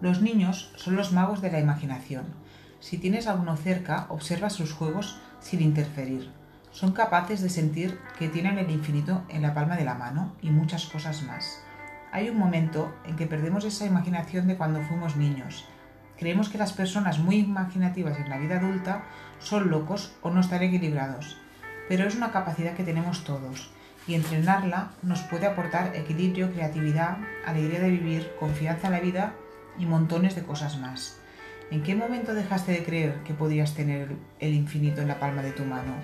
Los niños son los magos de la imaginación. Si tienes a uno cerca, observa sus juegos sin interferir. Son capaces de sentir que tienen el infinito en la palma de la mano y muchas cosas más. Hay un momento en que perdemos esa imaginación de cuando fuimos niños. Creemos que las personas muy imaginativas en la vida adulta son locos o no están equilibrados. Pero es una capacidad que tenemos todos y entrenarla nos puede aportar equilibrio, creatividad, alegría de vivir, confianza en la vida y montones de cosas más. ¿En qué momento dejaste de creer que podías tener el infinito en la palma de tu mano?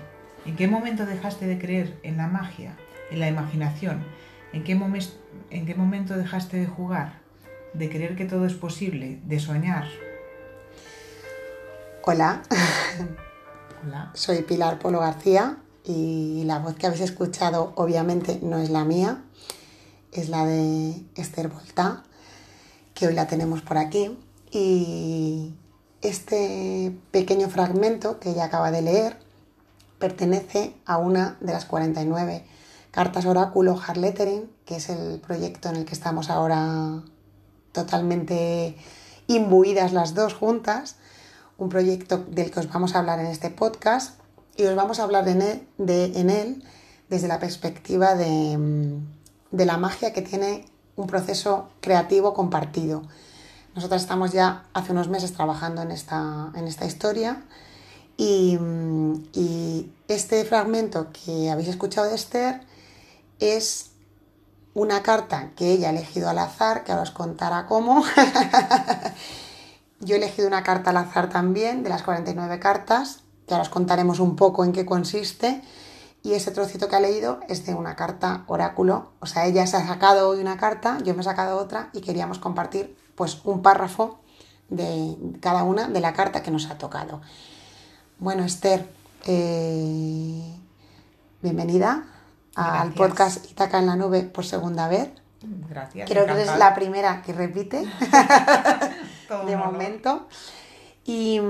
¿En qué momento dejaste de creer en la magia, en la imaginación? ¿En qué, en qué momento dejaste de jugar? ¿De creer que todo es posible? ¿De soñar? Hola. Hola. Soy Pilar Polo García y la voz que habéis escuchado obviamente no es la mía, es la de Esther Volta, que hoy la tenemos por aquí. Y este pequeño fragmento que ella acaba de leer pertenece a una de las 49 cartas oráculo hard lettering, que es el proyecto en el que estamos ahora totalmente imbuidas las dos juntas, un proyecto del que os vamos a hablar en este podcast y os vamos a hablar en él, en él desde la perspectiva de, de la magia que tiene un proceso creativo compartido. Nosotras estamos ya hace unos meses trabajando en esta, en esta historia y, este fragmento que habéis escuchado de Esther es una carta que ella ha elegido al azar, que ahora os contará cómo. Yo he elegido una carta al azar también, de las 49 cartas, que ahora os contaremos un poco en qué consiste. Y ese trocito que ha leído es de una carta oráculo. O sea, ella se ha sacado hoy una carta, yo me he sacado otra y queríamos compartir pues un párrafo de cada una de la carta que nos ha tocado. Bueno, Esther, eh, bienvenida al podcast Itaca en la Nube por segunda vez. Gracias. Creo que eres la primera que repite de momento. Y,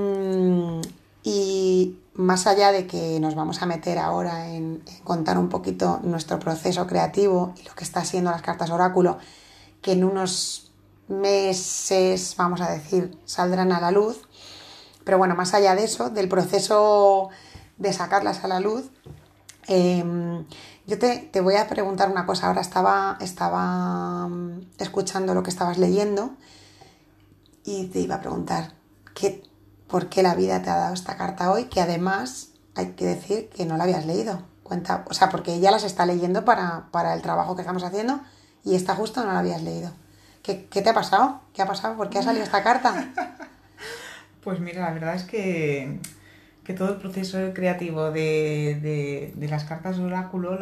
y, más allá de que nos vamos a meter ahora en, contar un poquito nuestro proceso creativo y lo que está haciendo las cartas oráculo, que en unos meses, vamos a decir, saldrán a la luz, pero bueno, más allá de eso, del proceso de sacarlas a la luz, em, yo te, voy a preguntar una cosa. Ahora estaba, estaba mm, escuchando lo que estabas leyendo y te iba a preguntar ¿qué, por qué la vida te ha dado esta carta hoy, que además hay que decir que no la habías leído. Cuenta, o sea, porque ella las está leyendo para, el trabajo que estamos haciendo y esta justo no la habías leído. ¿Qué, ¿Qué, te ha pasado? ¿Qué ha pasado? ¿Por qué ha salido esta carta? Pues mira, la verdad es que, todo el proceso creativo de, las cartas de oráculo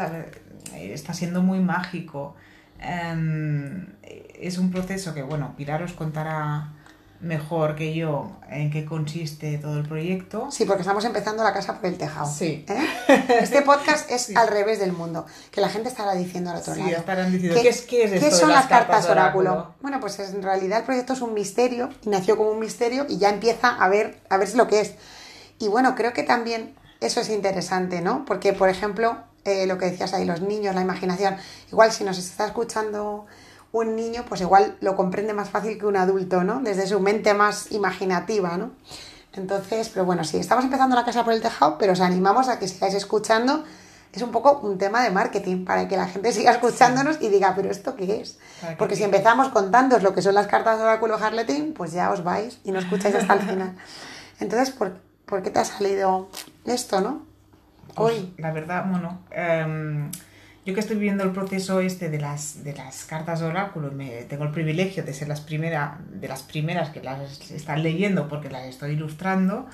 está siendo muy mágico. Em, es un proceso que, bueno, Pilar os contará mejor que yo en qué consiste todo el proyecto. Sí, porque estamos empezando la casa por el tejado. Sí. ¿eh? Este podcast es al revés del mundo, que la gente estará diciendo al otro sí, lado. estarán diciendo, ¿qué, es, qué, es ¿qué son las, cartas, oráculo? Bueno, pues en realidad el proyecto es un misterio, y nació como un misterio y ya empieza a ver, a ver lo que es. Y bueno, creo que también eso es interesante, ¿no? Porque, por ejemplo, eh, lo que decías ahí, los niños, la imaginación, igual si nos está escuchando un niño pues igual lo comprende más fácil que un adulto, ¿no? Desde su mente más imaginativa, ¿no? Entonces, pero bueno, sí, estamos empezando la casa por el tejado, pero os animamos a que sigáis escuchando. Es un poco un tema de marketing para que la gente siga escuchándonos y diga, pero ¿esto qué es? Porque si empezamos contándoos lo que son las cartas de oráculo Harleting, pues ya os vais y no escucháis hasta el final. Entonces, ¿por, ¿por qué te ha salido esto, no? Pues, Hoy. la verdad, bueno, em, yo que estoy viviendo el proceso este de las, de las cartas de oráculo, me, tengo el privilegio de ser las primera, de las primeras que las están leyendo porque las estoy ilustrando,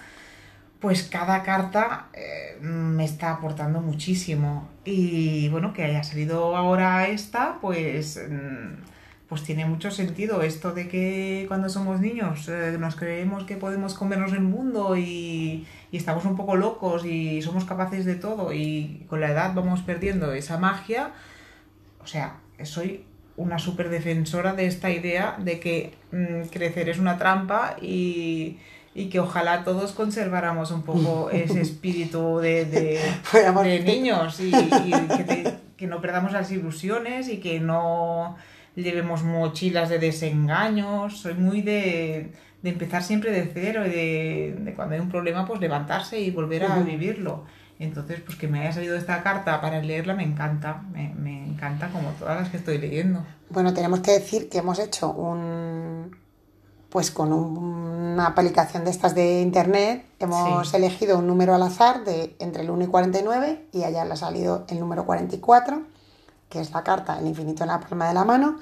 pues cada carta eh, me está aportando muchísimo. Y bueno, que haya salido ahora esta, pues, mm, pues tiene mucho sentido esto de que cuando somos niños eh, nos creemos que podemos comernos el mundo y y estamos un poco locos y somos capaces de todo y con la edad vamos perdiendo esa magia, o sea, soy una súper defensora de esta idea de que mm, crecer es una trampa y, que ojalá todos conserváramos un poco ese espíritu de, de, niños y, que, que, no perdamos las ilusiones y que no llevemos mochilas de desengaños, soy muy de, de empezar siempre de cero y de, cuando hay un problema pues levantarse y volver a vivirlo. Entonces, pues que me haya salido esta carta para leerla me encanta, me, me encanta como todas las que estoy leyendo. Bueno, tenemos que decir que hemos hecho un, pues con una aplicación de estas de internet hemos elegido un número al azar de entre el 1 y 49 y allá le ha salido el número 44, que es la carta El infinito en la palma de la mano,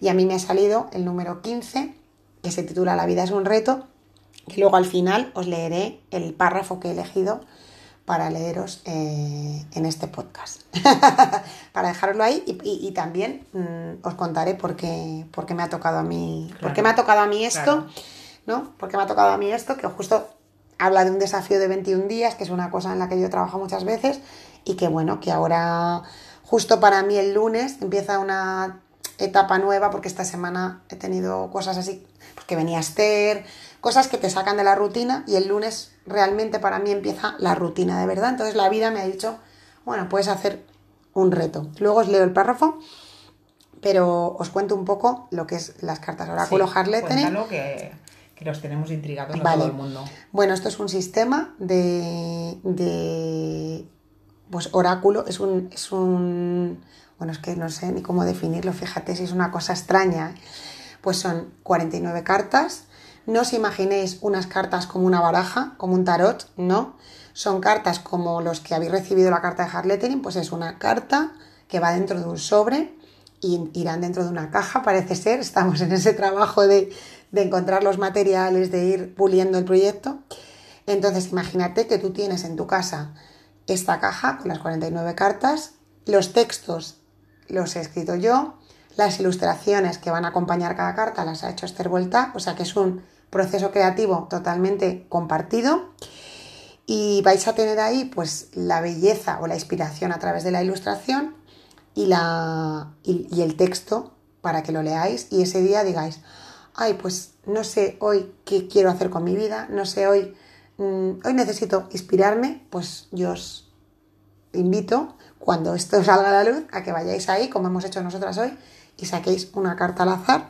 y a mí me ha salido el número 15, que se titula La vida es un reto, y luego al final os leeré el párrafo que he elegido para leeros eh, en este podcast. para dejaroslo ahí y, también mm, os contaré por qué, por qué, me ha tocado a mí, por qué me ha tocado a mí esto, ¿no? Porque me ha tocado a mí esto, que justo habla de un desafío de 21 días, que es una cosa en la que yo trabajo muchas veces y que bueno, que ahora justo para mí el lunes empieza una etapa nueva porque esta semana he tenido cosas así, porque venía Esther, cosas que te sacan de la rutina y el lunes realmente para mí empieza la rutina de verdad. Entonces la vida me ha dicho, bueno, puedes hacer un reto. Luego os leo el párrafo, pero os cuento un poco lo que es las cartas oráculo sí, que, que los tenemos intrigados a todo el mundo. Bueno, esto es un sistema de, de pues oráculo, es un, es un, bueno, es que no sé ni cómo definirlo, fíjate si es una cosa extraña. Pues son 49 cartas no os imaginéis unas cartas como una baraja, como un tarot, no. Son cartas como los que habéis recibido la carta de Hard pues es una carta que va dentro de un sobre y irán dentro de una caja, parece ser. Estamos en ese trabajo de, de encontrar los materiales, de ir puliendo el proyecto. Entonces, imagínate que tú tienes en tu casa esta caja con las 49 cartas, los textos los he escrito yo, las ilustraciones que van a acompañar cada carta las ha hecho Esther Vuelta, o sea que es un proceso creativo totalmente compartido. Y vais a tener ahí pues la belleza o la inspiración a través de la ilustración y, la, y, el texto para que lo leáis y ese día digáis, ay, pues no sé hoy qué quiero hacer con mi vida, no sé hoy, mm, hoy necesito inspirarme, pues yo os invito cuando esto salga a la luz a que vayáis ahí, como hemos hecho nosotras hoy, y saquéis una carta al azar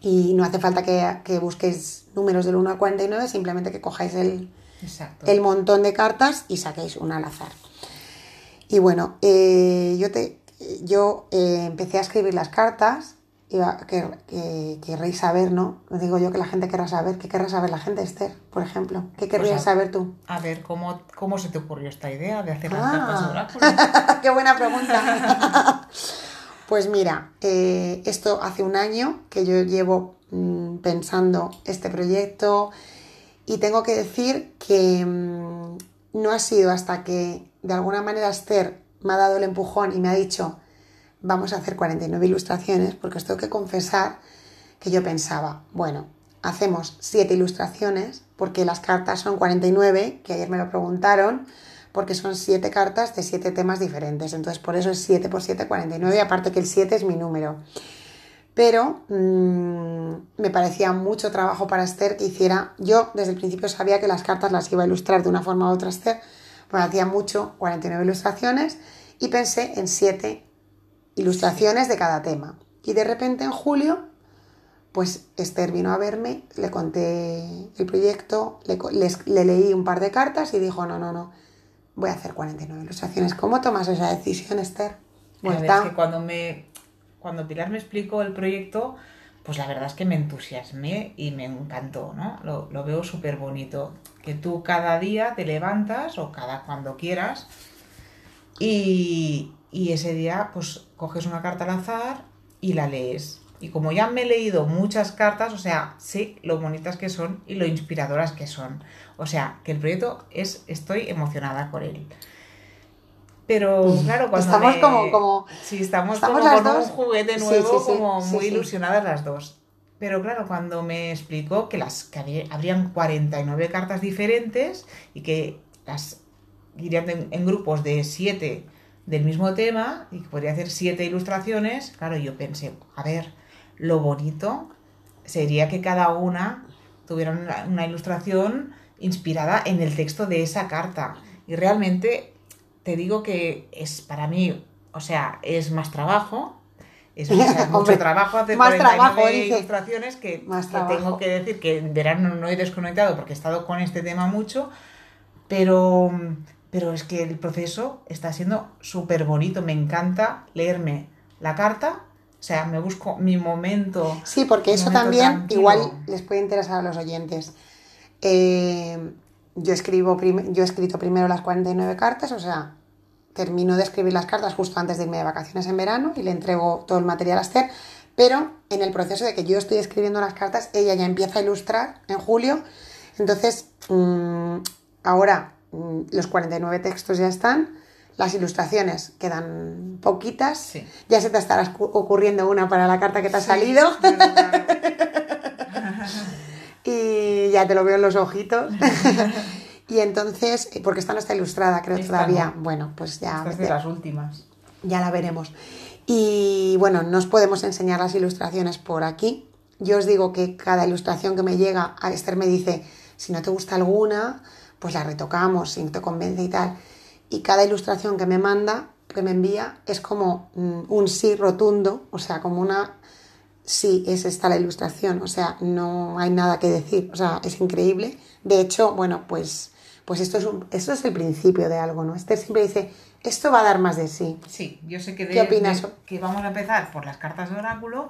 y no hace falta que, busquéis números del 1 al 49, simplemente que cojáis el, el montón de cartas y saquéis una al azar. Y bueno, eh, yo, te, yo eh, empecé a escribir las cartas, iba, que, que, querréis saber, ¿no? Digo yo que la gente querrá saber, ¿qué querrá saber la gente, Esther, por ejemplo? ¿Qué pues querrías saber tú? A ver, ¿cómo, ¿cómo se te ocurrió esta idea de hacer las ah. cartas ¡Qué buena pregunta! Pues mira, eh, esto hace un año que yo llevo mm, pensando este proyecto y tengo que decir que mm, no ha sido hasta que de alguna manera Esther me ha dado el empujón y me ha dicho vamos a hacer 49 ilustraciones, porque os tengo que confesar que yo pensaba, bueno, hacemos 7 ilustraciones, porque las cartas son 49, que ayer me lo preguntaron, porque son siete cartas de siete temas diferentes. Entonces, por eso es 7 por 7, 49, aparte que el 7 es mi número. Pero mm, me parecía mucho trabajo para Esther que hiciera. Yo desde el principio sabía que las cartas las iba a ilustrar de una forma u otra Esther, pues hacía mucho, 49 ilustraciones, y pensé en siete ilustraciones de cada tema. Y de repente en julio, pues Esther vino a verme, le conté el proyecto, le, le leí un par de cartas y dijo, no, no, no, voy a hacer 49 ilustraciones. ¿Cómo tomas esa decisión, Esther? Pues es que cuando, me, cuando Pilar me explicó el proyecto, pues la verdad es que me entusiasmé y me encantó, ¿no? Lo, lo veo súper bonito. Que tú cada día te levantas o cada cuando quieras y, y ese día pues coges una carta al azar y la lees. Y como ya me he leído muchas cartas, o sea, sé lo bonitas que son y lo inspiradoras que son. O sea, que el proyecto es, estoy emocionada con él. Pero claro, cuando estamos como, como sí, estamos, como con un juguete nuevo, como muy ilusionadas las dos. Pero claro, cuando me explicó que las que habrían 49 cartas diferentes y que las irían en, en grupos de 7 del mismo tema y que podría hacer 7 ilustraciones, claro, yo pensé, a ver, lo bonito sería que cada una tuviera una, ilustración inspirada en el texto de esa carta. Y realmente te digo que es para mí, o sea, es más trabajo, es, mucho trabajo hacer más trabajo, ilustraciones que, más tengo que decir que en verano no he desconectado porque he estado con este tema mucho, pero, pero es que el proceso está siendo súper bonito. Me encanta leerme la carta, o sea, me busco mi momento. Sí, porque eso también igual les puede interesar a los oyentes. Eh, yo, escribo yo he escrito primero las 49 cartas, o sea, termino de escribir las cartas justo antes de irme de vacaciones en verano y le entrego todo el material a Esther, pero en el proceso de que yo estoy escribiendo las cartas, ella ya empieza a ilustrar en julio, entonces mm, ahora los 49 textos ya están, las ilustraciones quedan poquitas, ya se te estará ocurriendo una para la carta que te ha salido. y ya te lo veo en los ojitos. Y entonces, eh, porque esta no está ilustrada, creo todavía. Bueno, pues ya. Esta de las últimas. Ya la veremos. Y bueno, nos podemos enseñar las ilustraciones por aquí. Yo os digo que cada ilustración que me llega, a Esther me dice, si no te gusta alguna, pues la retocamos, si no te convence y tal. Y cada ilustración que me manda, que me envía, es como mm, un sí rotundo, o sea, como una sí, es esta la ilustración, o sea, no hay nada que decir, o sea, es increíble. De hecho, bueno, pues pues esto es, esto es el principio de algo, ¿no? Esther siempre dice, esto va a dar más de sí. Sí, yo sé que, de, ¿Qué opinas? que vamos a empezar por las cartas de oráculo,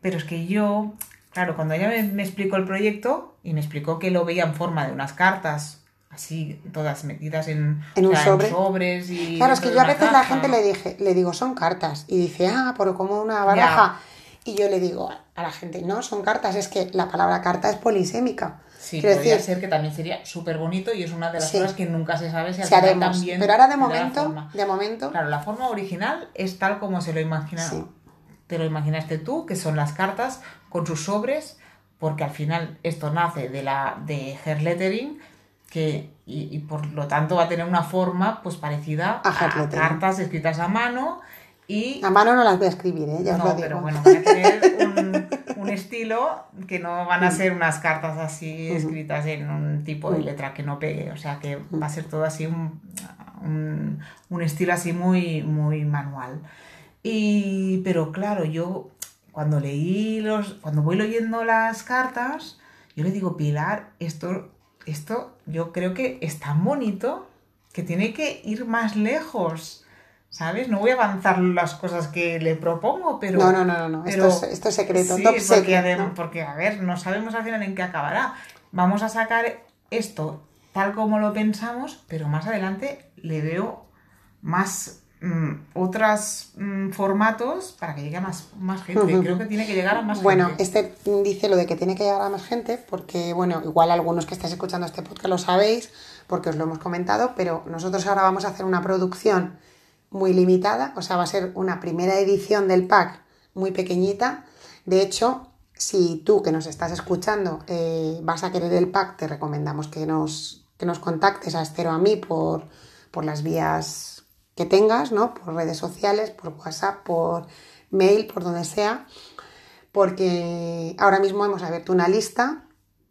pero es que yo, claro, cuando ella me, explicó el proyecto y me explicó que lo veía en forma de unas cartas así todas metidas en, ¿En un sobre? sobres y claro es que yo a veces la gente le dije le digo son cartas y dice ah pero como una baraja y yo le digo a la gente no son cartas es que la palabra carta es polisémica Sí, podría ser que también sería súper bonito y es una de las cosas que nunca se sabe si al final también. Pero ahora de momento, de momento. Claro, la forma original es tal como se lo imagina. Te lo imaginaste tú, que son las cartas con sus sobres, porque al final esto nace de la de hair lettering, que y, por lo tanto va a tener una forma pues parecida a, a cartas escritas a mano y... A mano no las voy a escribir, ¿eh? ya no, os pero bueno, voy a tener un, un, estilo que no van a ser unas cartas así escritas en un tipo de letra que no pegue, o sea que va a ser todo así un, un, un estilo así muy, muy manual. Y, pero claro, yo cuando leí los, cuando voy leyendo las cartas, yo le digo, Pilar, esto, esto yo creo que es tan bonito que tiene que ir más lejos. ¿sabes? No voy a avanzar las cosas que le propongo, pero... No, no, no, no, Esto, es, esto, es, secreto, sí, porque, porque, a ver, no sabemos al final en qué acabará. Vamos a sacar esto tal como lo pensamos, pero más adelante le veo más otros mm, formatos para que llegue a más, más gente. Creo que tiene que llegar a más bueno, gente. Bueno, este dice lo de que tiene que llegar a más gente porque, bueno, igual algunos que estáis escuchando este podcast lo sabéis porque os lo hemos comentado, pero nosotros ahora vamos a hacer una producción muy limitada, o sea, va a ser una primera edición del pack muy pequeñita. De hecho, si tú que nos estás escuchando eh, vas a querer el pack, te recomendamos que nos, que nos contactes a Estero a mí por, por las vías que tengas, ¿no? Por redes sociales, por WhatsApp, por mail, por donde sea, porque ahora mismo hemos abierto una lista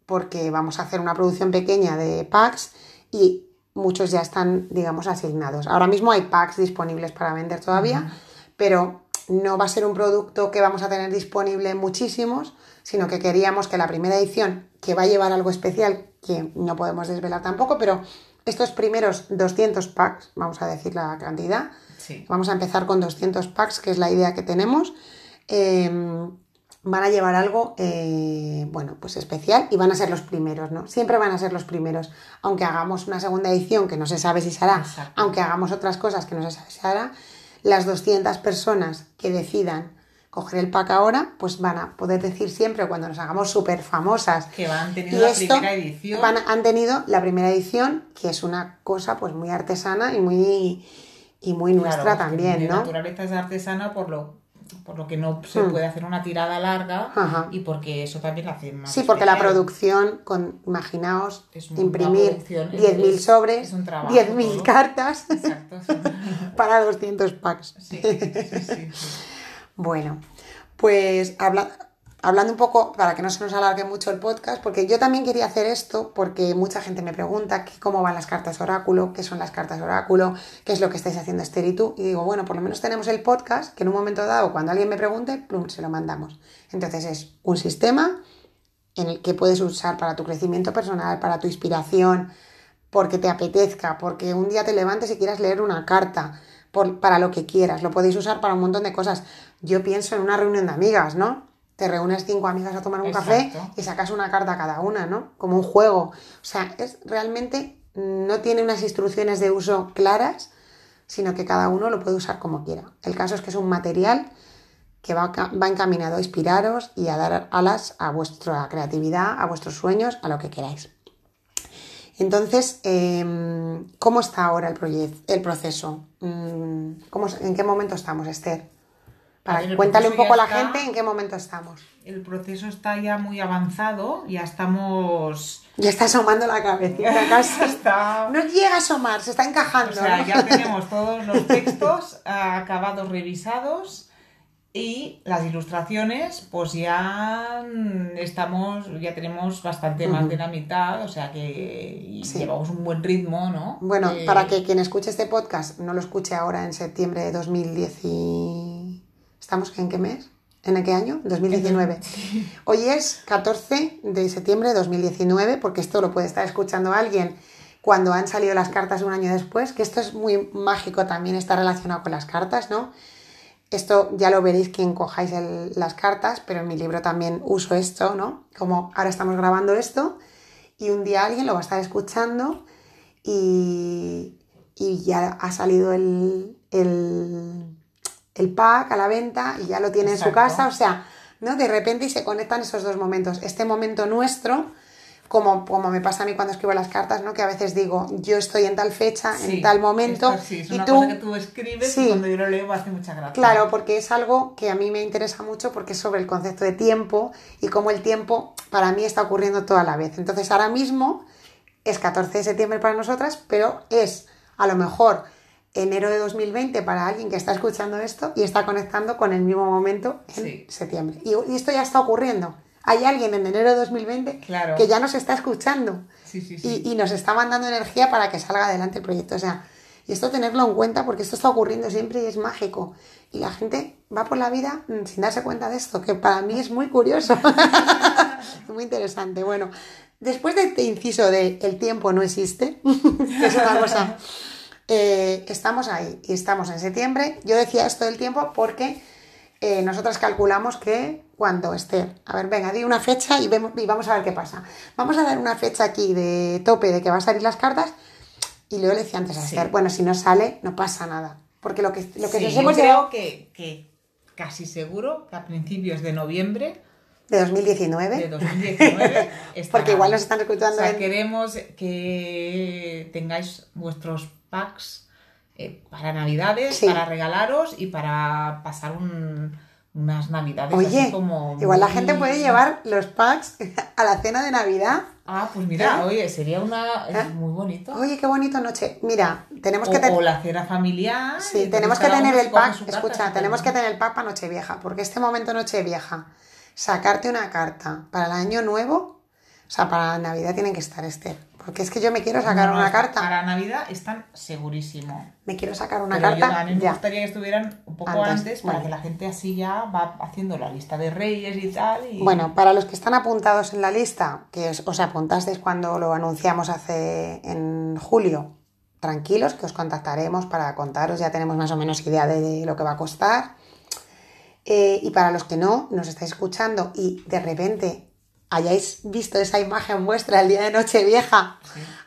porque vamos a hacer una producción pequeña de packs y muchos ya están, digamos, asignados. Ahora mismo hay packs disponibles para vender todavía, pero no va a ser un producto que vamos a tener disponible muchísimos, sino que queríamos que la primera edición, que va a llevar algo especial, que no podemos desvelar tampoco, pero estos primeros 200 packs, vamos a decir la cantidad, vamos a empezar con 200 packs, que es la idea que tenemos. Em, van a llevar algo, eh, bueno, pues especial y van a ser los primeros, ¿no? Siempre van a ser los primeros, aunque hagamos una segunda edición que no se sabe si se hará, aunque hagamos otras cosas que no se sabe si se hará, las 200 personas que decidan coger el pack ahora, pues van a poder decir siempre cuando nos hagamos súper famosas. Que han tenido la primera edición. han tenido la primera edición, que es una cosa pues muy artesana y muy, y muy nuestra también, ¿no? La naturaleza es artesana por lo por lo que no se hmm. puede hacer una tirada larga y porque eso también la hace más. Sí, porque la producción, con, imaginaos, imprimir 10.000 sobres, 10.000 cartas para 200 packs. Sí, sí, bueno, pues habla, hablando un poco, para que no se nos alargue mucho el podcast, porque yo también quería hacer esto, porque mucha gente me pregunta cómo van las cartas oráculo, qué son las cartas oráculo, qué es lo que estáis haciendo Esther y tú. Y digo, bueno, por lo menos tenemos el podcast, que en un momento dado, cuando alguien me pregunte, se lo mandamos. Entonces es un sistema en el que puedes usar para tu crecimiento personal, para tu inspiración, porque te apetezca, porque un día te levantes y quieras leer una carta, para lo que quieras. Lo podéis usar para un montón de cosas. Yo pienso en una reunión de amigas, ¿no? te reúnes cinco amigas a tomar un café y sacas una carta a cada una, ¿no? Como un juego. O sea, es realmente no tiene unas instrucciones de uso claras, sino que cada uno lo puede usar como quiera. El caso es que es un material que va, va encaminado a inspiraros y a dar alas a vuestra creatividad, a vuestros sueños, a lo que queráis. Entonces, em, ¿cómo está ahora el, el proceso? Mm, ¿En qué momento estamos, Esther? cuéntale un poco a la gente en qué momento estamos. El proceso está ya muy avanzado, ya estamos... Ya está asomando la cabeza. está... No llega a asomar, se está encajando. O sea, ya tenemos todos los textos acabados, revisados y las ilustraciones, pues ya estamos, ya tenemos bastante más de la mitad, o sea que llevamos un buen ritmo, ¿no? Bueno, para que quien escuche este podcast no lo escuche ahora en septiembre de 2010 ¿Estamos en qué mes? ¿En qué año? 2019. Hoy es 14 de septiembre de 2019, porque esto lo puede estar escuchando alguien cuando han salido las cartas un año después, que esto es muy mágico también, está relacionado con las cartas, ¿no? Esto ya lo veréis quien cojáis las cartas, pero en mi libro también uso esto, ¿no? Como ahora estamos grabando esto y un día alguien lo va a estar escuchando y, ya ha salido el el pack a la venta y ya lo tiene en su casa, o sea, ¿no? De repente y se conectan esos dos momentos. Este momento nuestro, como, como me pasa a mí cuando escribo las cartas, ¿no? Que a veces digo, yo estoy en tal fecha, en tal momento. es una y tú, cosa que tú escribes y cuando yo lo leo me hace mucha gracia. Claro, porque es algo que a mí me interesa mucho porque es sobre el concepto de tiempo y cómo el tiempo para mí está ocurriendo toda la vez. Entonces ahora mismo es 14 de septiembre para nosotras, pero es a lo mejor enero de 2020 para alguien que está escuchando esto y está conectando con el mismo momento en septiembre. Y, esto ya está ocurriendo. Hay alguien en enero de 2020 que ya nos está escuchando y, nos está mandando energía para que salga adelante el proyecto. O sea, y esto tenerlo en cuenta porque esto está ocurriendo siempre y es mágico. Y la gente va por la vida mm, sin darse cuenta de esto, que para mí es muy curioso. muy interesante. Bueno, después de este inciso de el tiempo no existe, que es una cosa eh, estamos ahí y estamos en septiembre. Yo decía esto del tiempo porque eh, nosotras calculamos que cuando esté, a ver, venga, di una fecha y, vemos, y vamos a ver qué pasa. Vamos a dar una fecha aquí de tope de que va a salir las cartas y luego le decía antes a Esther, bueno, si no sale, no pasa nada. Porque lo que, lo que nos hemos creo que, que casi seguro que a principios de noviembre de 2019. De 2019. Porque igual nos están escuchando. O sea, queremos que tengáis vuestros packs eh, para Navidades, para regalaros y para pasar unas Navidades Oye, como. Igual la gente puede llevar los packs a la cena de Navidad. Ah, pues mira, ¿Eh? oye, sería una. ¿Eh? muy bonito. Oye, qué bonito noche. Mira, tenemos que tener. O la cena familiar. Sí, tenemos que tener el pack. Escucha, tenemos que tener el pack para Nochevieja, porque este momento Nochevieja sacarte una carta para el año nuevo, o sea, para Navidad tienen que estar, Esther. Porque es que yo me quiero sacar una carta. Para Navidad están segurísimo. Me quiero sacar una carta. a mí me gustaría que estuvieran un poco antes, para que la gente así ya va haciendo la lista de reyes y tal. Bueno, para los que están apuntados en la lista, que os, os apuntasteis cuando lo anunciamos hace en julio, tranquilos, que os contactaremos para contaros, ya tenemos más o menos idea de lo que va a costar. Eh, y para los que no nos estáis escuchando y de repente hayáis visto esa imagen vuestra el día de Nochevieja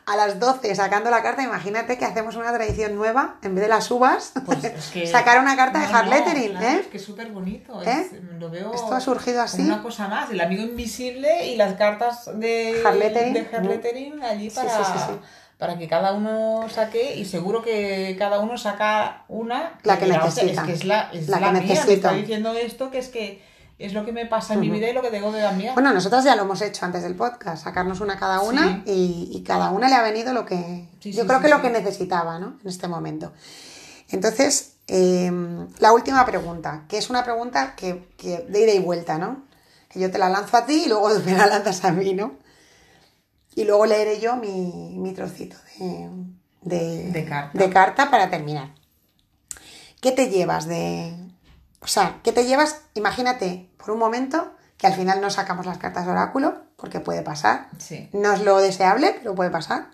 a las 12 sacando la carta, imagínate que hacemos una tradición nueva, en vez de las uvas, pues sacar una carta de hard lettering. ¿eh? Es que es súper bonito. ¿Eh? lo veo Esto ha surgido así. Una cosa más, el amigo invisible y las cartas de hard lettering, de lettering allí para para que cada uno saque y seguro que cada uno saca una la que necesita es que es la, es la, que mía. me está diciendo esto que es que es lo que me pasa en mi vida y lo que tengo de la mía bueno nosotros ya lo hemos hecho antes del podcast sacarnos una cada una y, cada una le ha venido lo que yo creo que lo que necesitaba ¿no? en este momento entonces em, la última pregunta que es una pregunta que, que de ida y vuelta no que yo te la lanzo a ti y luego me la lanzas a mí, ¿no? Y luego leeré yo mi, trocito de, de, carta. de carta para terminar. ¿Qué te llevas de... O sea, ¿qué te llevas? Imagínate por un momento que al final no sacamos las cartas de oráculo, porque puede pasar. No es lo deseable, pero puede pasar.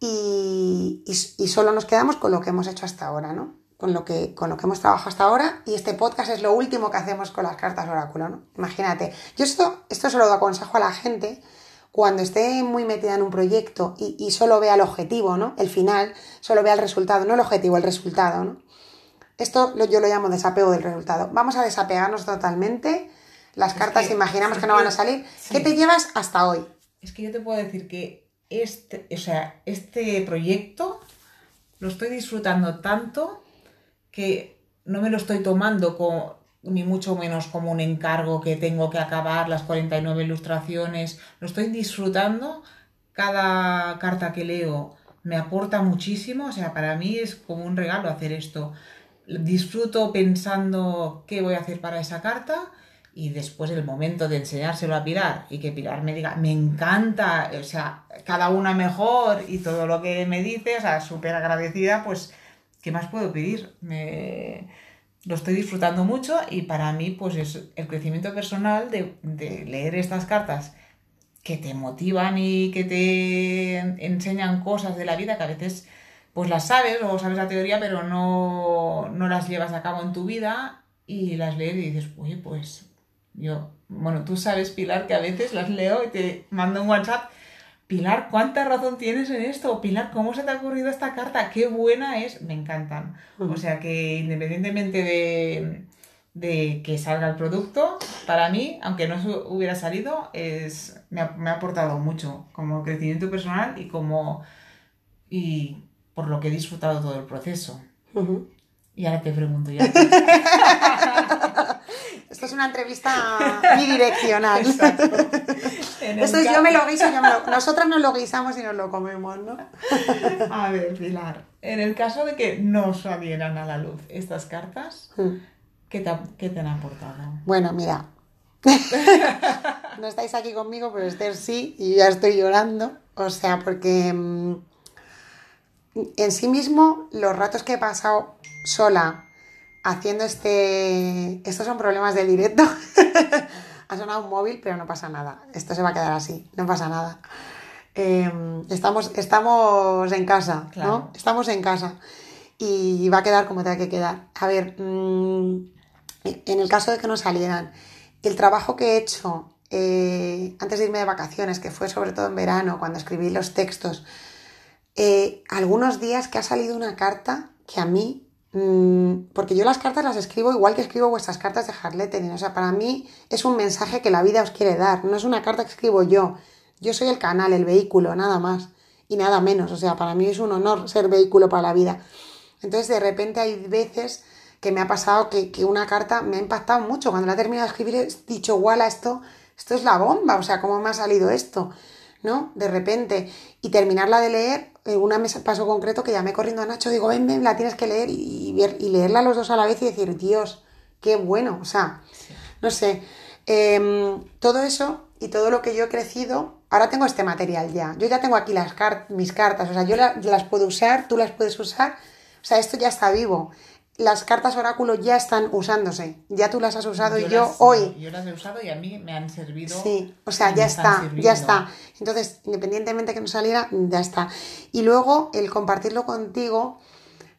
Y, y, solo nos quedamos con lo que hemos hecho hasta ahora, ¿no? Con lo, que, con lo que hemos trabajado hasta ahora. Y este podcast es lo último que hacemos con las cartas de oráculo, ¿no? Imagínate. Yo esto, esto se lo aconsejo a la gente cuando esté muy metida en un proyecto y, y solo vea el objetivo, ¿no? El final, solo vea el resultado, no el objetivo, el resultado, ¿no? Esto yo lo llamo desapego del resultado. Vamos a desapegarnos totalmente las cartas imaginamos que no van a salir. ¿Qué te llevas hasta hoy? Es que yo te puedo decir que este, o sea, este proyecto lo estoy disfrutando tanto que no me lo estoy tomando como, ni mucho menos como un encargo que tengo que acabar las 49 ilustraciones. Lo estoy disfrutando. Cada carta que leo me aporta muchísimo. O sea, para mí es como un regalo hacer esto. Disfruto pensando qué voy a hacer para esa carta y después el momento de enseñárselo a Pilar y que Pilar me diga, me encanta, o sea, cada una mejor y todo lo que me dice, o sea, súper agradecida, pues, ¿qué más puedo pedir? Me... Lo estoy disfrutando mucho y para mí, pues, es el crecimiento personal de, de leer estas cartas que te motivan y que te enseñan cosas de la vida que a veces pues las sabes o sabes la teoría pero no, no las llevas a cabo en tu vida y las lees y dices, oye, pues yo, bueno, tú sabes, Pilar, que a veces las leo y te mando un WhatsApp. Pilar, ¿cuánta razón tienes en esto? Pilar, ¿cómo se te ha ocurrido esta carta? Qué buena es. Me encantan. O sea que independientemente de, de, que salga el producto, para mí, aunque no hubiera salido, es, me, ha, me ha aportado mucho como crecimiento personal y como por lo que he disfrutado todo el proceso. Y ahora te pregunto ya. Esto es una entrevista bidireccional. Esto es yo me lo guiso, yo me lo... Nosotras nos lo guisamos y nos lo comemos, ¿no? A ver, Pilar, en el caso de que no salieran a la luz estas cartas, hmm. ¿qué te, han aportado? Bueno, mira, no estáis aquí conmigo, pero Esther sí, y ya estoy llorando. O sea, porque mm, en sí mismo, los ratos que he pasado sola haciendo este... Estos son problemas del directo. ha sonado un móvil, pero no pasa nada. Esto se va a quedar así, no pasa nada. Em, estamos, estamos en casa, ¿no? Estamos en casa. Y va a quedar como tenga que quedar. A ver, mm, en el caso de que no salieran, el trabajo que he hecho eh, antes de irme de vacaciones, que fue sobre todo en verano, cuando escribí los textos, eh, algunos días que ha salido una carta que a mí Mm, porque yo las cartas las escribo igual que escribo vuestras cartas de Harlettering. O sea, para mí es un mensaje que la vida os quiere dar. No es una carta que escribo yo. Yo soy el canal, el vehículo, nada más. Y nada menos. O sea, para mí es un honor ser vehículo para la vida. Entonces, de repente hay veces que me ha pasado que, una carta me ha impactado mucho. Cuando la he terminado de escribir he dicho, guala, esto, esto es la bomba. O sea, ¿cómo me ha salido esto? ¿No? De repente. Y terminarla de leer una mesa paso concreto que llamé corriendo a Nacho, digo, ven, ven, la tienes que leer y, ver, y leerla los dos a la vez y decir, Dios, qué bueno, o sea, no sé, em, todo eso y todo lo que yo he crecido, ahora tengo este material ya, yo ya tengo aquí las mis cartas, o sea, yo las puedo usar, tú las puedes usar, o sea, esto ya está vivo las cartas oráculo ya están usándose. Ya tú las has usado y yo hoy. Yo las he usado y a mí me han servido. Sí, o sea, ya está, ya está. Entonces, independientemente que no saliera, ya está. Y luego el compartirlo contigo,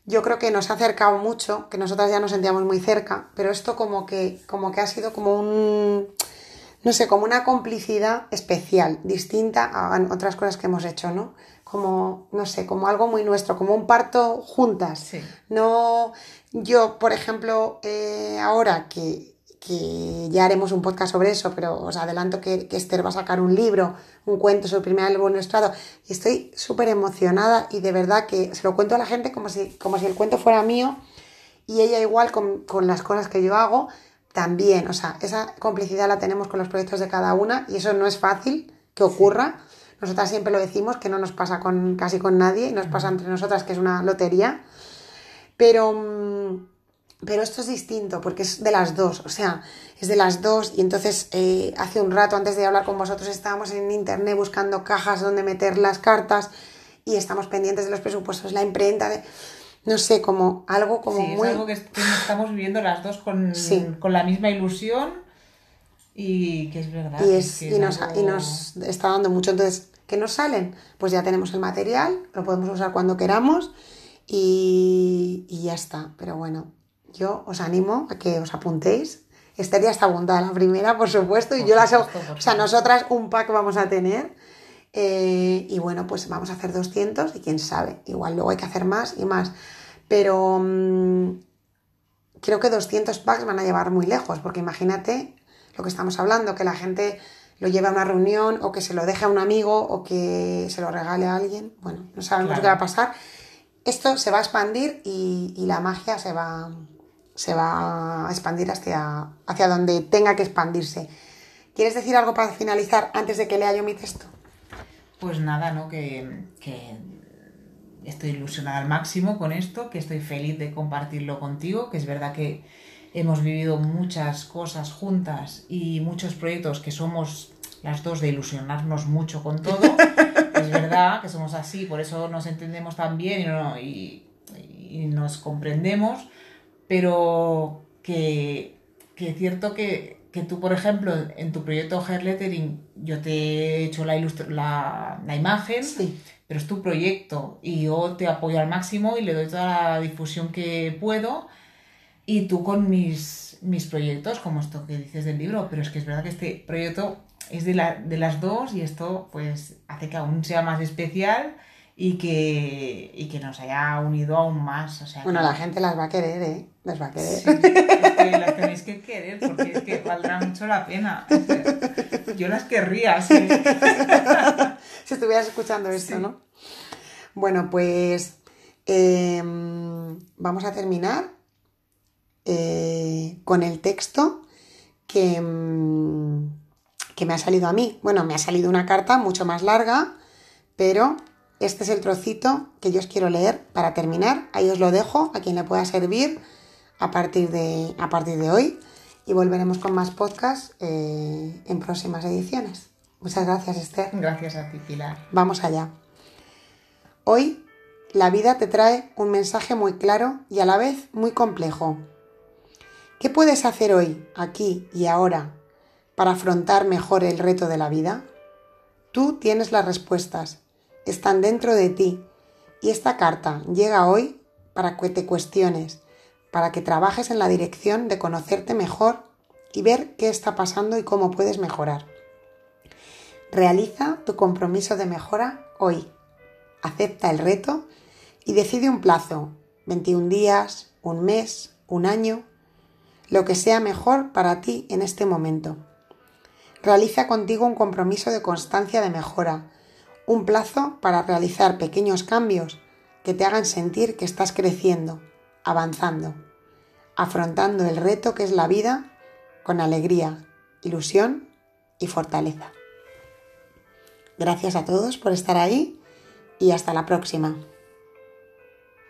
yo creo que nos ha acercado mucho, que nosotras ya nos sentíamos muy cerca, pero esto como que, como que ha sido como un no sé, como una complicidad especial, distinta a otras cosas que hemos hecho, ¿no? Como, no sé, como algo muy nuestro, como un parto juntas. Sí. No, yo, por ejemplo, eh, ahora que, que, ya haremos un podcast sobre eso, pero os adelanto que, que, Esther va a sacar un libro, un cuento sobre el primer álbum ilustrado, y estoy súper emocionada y de verdad que se lo cuento a la gente como si, como si el cuento fuera mío y ella igual con, con las cosas que yo hago, también, o sea, esa complicidad la tenemos con los proyectos de cada una y eso no es fácil que ocurra. Nosotras siempre lo decimos, que no nos pasa con casi con nadie, nos pasa entre nosotras, que es una lotería. Pero mm, pero esto es distinto porque es de las dos, o sea, es de las dos y entonces eh, hace un rato antes de hablar con vosotros estábamos en internet buscando cajas donde meter las cartas y estamos pendientes de los presupuestos, la imprenta, de, no sé, como algo como sí, muy... Es algo que, estamos viviendo las dos con, con la misma ilusión y que es verdad. Y, nos, y nos está dando mucho, entonces, ¿qué nos salen? Pues ya tenemos el material, lo podemos usar cuando queramos y, y ya está, pero bueno yo os animo a que os apuntéis. Esther ya está apuntada la primera, por supuesto, y yo las... O sea, nosotras un pack vamos a tener. Eh, y bueno, pues vamos a hacer 200 y quién sabe, igual luego hay que hacer más y más. Pero mm, creo que 200 packs van a llevar muy lejos, porque imagínate lo que estamos hablando, que la gente lo lleve a una reunión o que se lo deje a un amigo o que se lo regale a alguien. Bueno, no sabemos qué va a pasar. Esto se va a expandir y, y la magia se va, se va a expandir hacia, hacia donde tenga que expandirse. ¿Quieres decir algo para finalizar antes de que lea yo mi texto? Pues nada, ¿no? Que, estoy ilusionada al máximo con esto, que estoy feliz de compartirlo contigo, que es verdad que hemos vivido muchas cosas juntas y muchos proyectos que somos las dos de ilusionarnos mucho con todo. es verdad que somos así, por eso nos entendemos tan bien y, y nos comprendemos pero que, es cierto que, tú, por ejemplo, en tu proyecto Hair Lettering, yo te he hecho la, la, la imagen, pero es tu proyecto y yo te apoyo al máximo y le doy toda la difusión que puedo y tú con mis, mis proyectos, como esto que dices del libro, pero es que es verdad que este proyecto es de, la, de las dos y esto pues hace que aún sea más especial y que, y que nos haya unido aún más. O sea, bueno, la gente las va a querer, ¿eh? Las va a querer. Sí, es que las tenéis que querer porque es que valdrá mucho la pena. yo las querría, sí. si estuvieras escuchando esto, ¿no? Bueno, pues em, vamos a terminar eh, con el texto que, em, que me ha salido a mí. Bueno, me ha salido una carta mucho más larga, pero este es el trocito que yo os quiero leer para terminar. Ahí os lo dejo a quien le pueda servir a partir de, a partir de hoy y volveremos con más podcasts eh, en próximas ediciones. Muchas gracias, Esther. Gracias a ti, Pilar. Vamos allá. Hoy la vida te trae un mensaje muy claro y a la vez muy complejo. ¿Qué puedes hacer hoy, aquí y ahora, para afrontar mejor el reto de la vida? Tú tienes las respuestas están dentro de ti. Y esta carta llega hoy para que te cuestiones, para que trabajes en la dirección de conocerte mejor y ver qué está pasando y cómo puedes mejorar. Realiza tu compromiso de mejora hoy. Acepta el reto y decide un plazo, 21 días, un mes, un año, lo que sea mejor para ti en este momento. Realiza contigo un compromiso de constancia de mejora, un plazo para realizar pequeños cambios que te hagan sentir que estás creciendo, avanzando, afrontando el reto que es la vida con alegría, ilusión y fortaleza. Gracias a todos por estar ahí y hasta la próxima.